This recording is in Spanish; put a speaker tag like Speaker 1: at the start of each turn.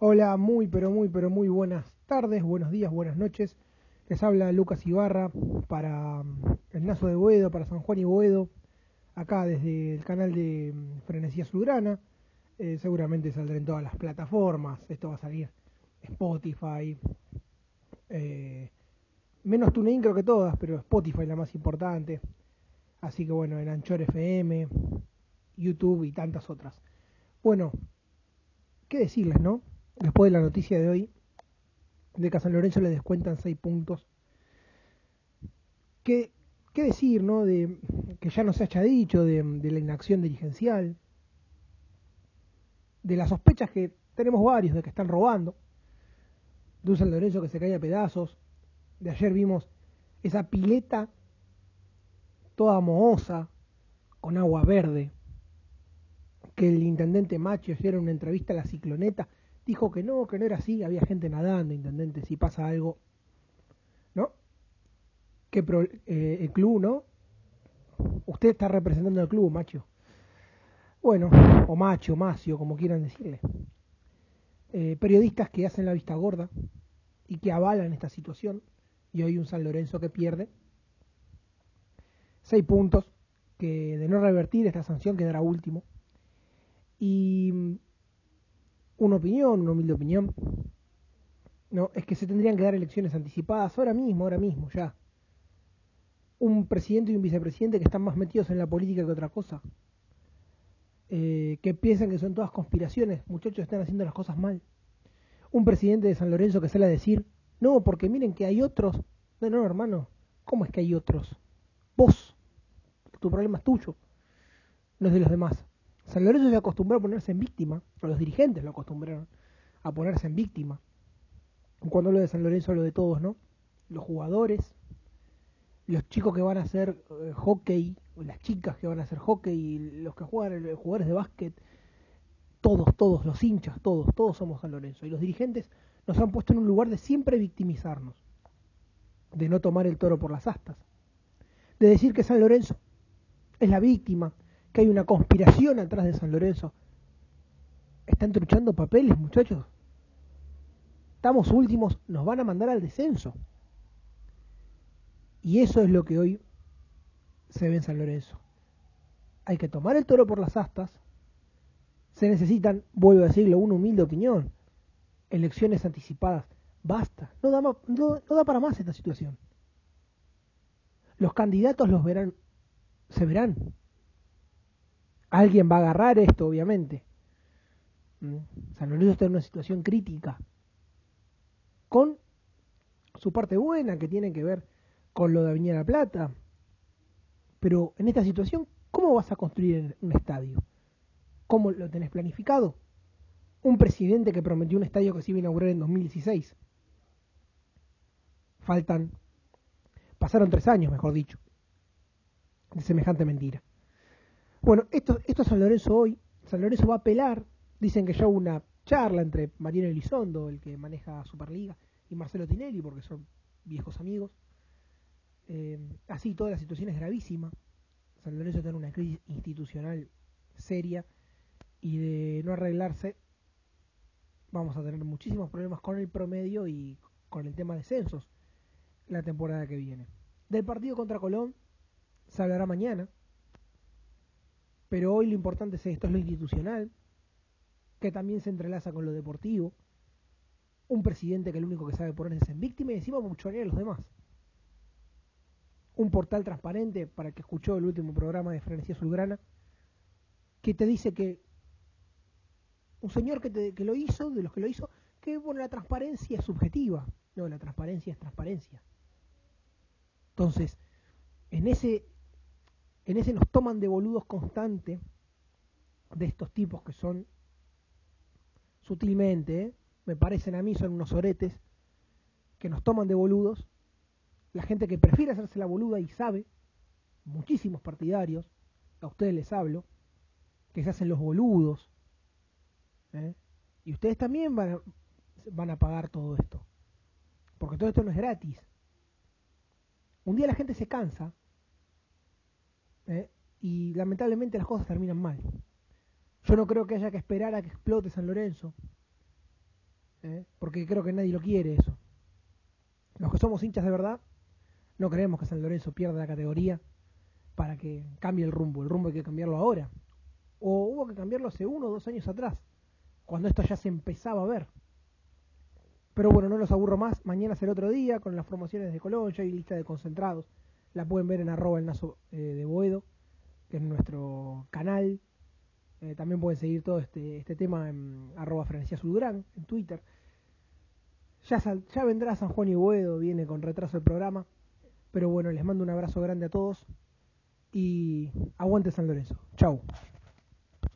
Speaker 1: Hola, muy pero muy pero muy buenas tardes, buenos días, buenas noches. Les habla Lucas Ibarra para mm, el Nazo de Boedo, para San Juan y Boedo, acá desde el canal de mm, Frenesía Sudrana. Eh, seguramente saldrá en todas las plataformas, esto va a salir Spotify, eh, menos TuneIn creo que todas, pero Spotify la más importante. Así que bueno, en Anchor FM, YouTube y tantas otras. Bueno, ¿qué decirles, no? Después de la noticia de hoy, de que San Lorenzo le descuentan 6 puntos. ¿Qué, ¿Qué, decir, no? De que ya no se haya dicho de, de la inacción dirigencial, de las sospechas que tenemos varios de que están robando, de un San Lorenzo que se cae a pedazos. De ayer vimos esa pileta toda mohosa, con agua verde, que el intendente Macho ayer en una entrevista a la cicloneta dijo que no, que no era así, había gente nadando, intendente, si pasa algo, ¿no? Que eh, el club, ¿no? Usted está representando al club, macho. Bueno, o macho, macio, como quieran decirle. Eh, periodistas que hacen la vista gorda y que avalan esta situación, y hoy un San Lorenzo que pierde. Seis puntos, que de no revertir esta sanción quedará último. Y una opinión, una humilde opinión, no, es que se tendrían que dar elecciones anticipadas ahora mismo, ahora mismo, ya. Un presidente y un vicepresidente que están más metidos en la política que otra cosa. Eh, que piensan que son todas conspiraciones, muchachos están haciendo las cosas mal. Un presidente de San Lorenzo que sale a decir, no, porque miren que hay otros. No, no, hermano, ¿cómo es que hay otros? Vos, tu problema es tuyo, no es de los demás. San Lorenzo se acostumbró a ponerse en víctima, o los dirigentes lo acostumbraron a ponerse en víctima. Cuando hablo de San Lorenzo hablo de todos, ¿no? Los jugadores, los chicos que van a hacer eh, hockey, las chicas que van a hacer hockey, los que juegan, los jugadores de básquet, todos, todos, los hinchas, todos, todos somos San Lorenzo. Y los dirigentes nos han puesto en un lugar de siempre victimizarnos, de no tomar el toro por las astas, de decir que San Lorenzo es la víctima, que hay una conspiración atrás de San Lorenzo. Están truchando papeles, muchachos. Estamos últimos, nos van a mandar al descenso. Y eso es lo que hoy se ve en San Lorenzo. Hay que tomar el toro por las astas. Se necesitan, vuelvo a decirlo, una humilde opinión. Elecciones anticipadas. Basta. No da, no, no da para más esta situación. Los candidatos los verán, se verán. Alguien va a agarrar esto, obviamente. Mm. San Lorenzo está en una situación crítica. Con su parte buena que tiene que ver con lo de Avenida La Plata. Pero en esta situación, ¿cómo vas a construir un estadio? ¿Cómo lo tenés planificado? Un presidente que prometió un estadio que se iba a inaugurar en 2016. Faltan, pasaron tres años, mejor dicho, de semejante mentira. Bueno, esto, esto es San Lorenzo hoy. San Lorenzo va a apelar. Dicen que ya hubo una charla entre Mariano Elizondo, el que maneja Superliga, y Marcelo Tinelli, porque son viejos amigos. Eh, así, toda la situación es gravísima. San Lorenzo tiene una crisis institucional seria y de no arreglarse vamos a tener muchísimos problemas con el promedio y con el tema de censos la temporada que viene. Del partido contra Colón se hablará mañana. Pero hoy lo importante es esto, es lo institucional, que también se entrelaza con lo deportivo. Un presidente que lo único que sabe ponerse en víctima y encima buchonear a los demás. Un portal transparente para el que escuchó el último programa de Frenesía Sulgrana, que te dice que un señor que, te, que lo hizo, de los que lo hizo, que bueno, la transparencia es subjetiva. No, la transparencia es transparencia. Entonces, en ese en ese nos toman de boludos constante de estos tipos que son sutilmente, ¿eh? me parecen a mí, son unos oretes que nos toman de boludos. La gente que prefiere hacerse la boluda y sabe, muchísimos partidarios, a ustedes les hablo, que se hacen los boludos. ¿eh? Y ustedes también van a, van a pagar todo esto. Porque todo esto no es gratis. Un día la gente se cansa ¿eh? y lamentablemente las cosas terminan mal. Yo no creo que haya que esperar a que explote San Lorenzo ¿eh? porque creo que nadie lo quiere eso. Los que somos hinchas de verdad, no creemos que San Lorenzo pierda la categoría para que cambie el rumbo. El rumbo hay que cambiarlo ahora. O hubo que cambiarlo hace uno o dos años atrás, cuando esto ya se empezaba a ver. Pero bueno, no los aburro más. Mañana será otro día con las formaciones de Colón. Ya hay lista de concentrados. La pueden ver en arroba el nazo eh, de Boedo, que es nuestro canal. Eh, también pueden seguir todo este, este tema en arroba Francia en Twitter. Ya, ya vendrá San Juan y Boedo, viene con retraso el programa. Pero bueno, les mando un abrazo grande a todos y aguante San Lorenzo. Chau.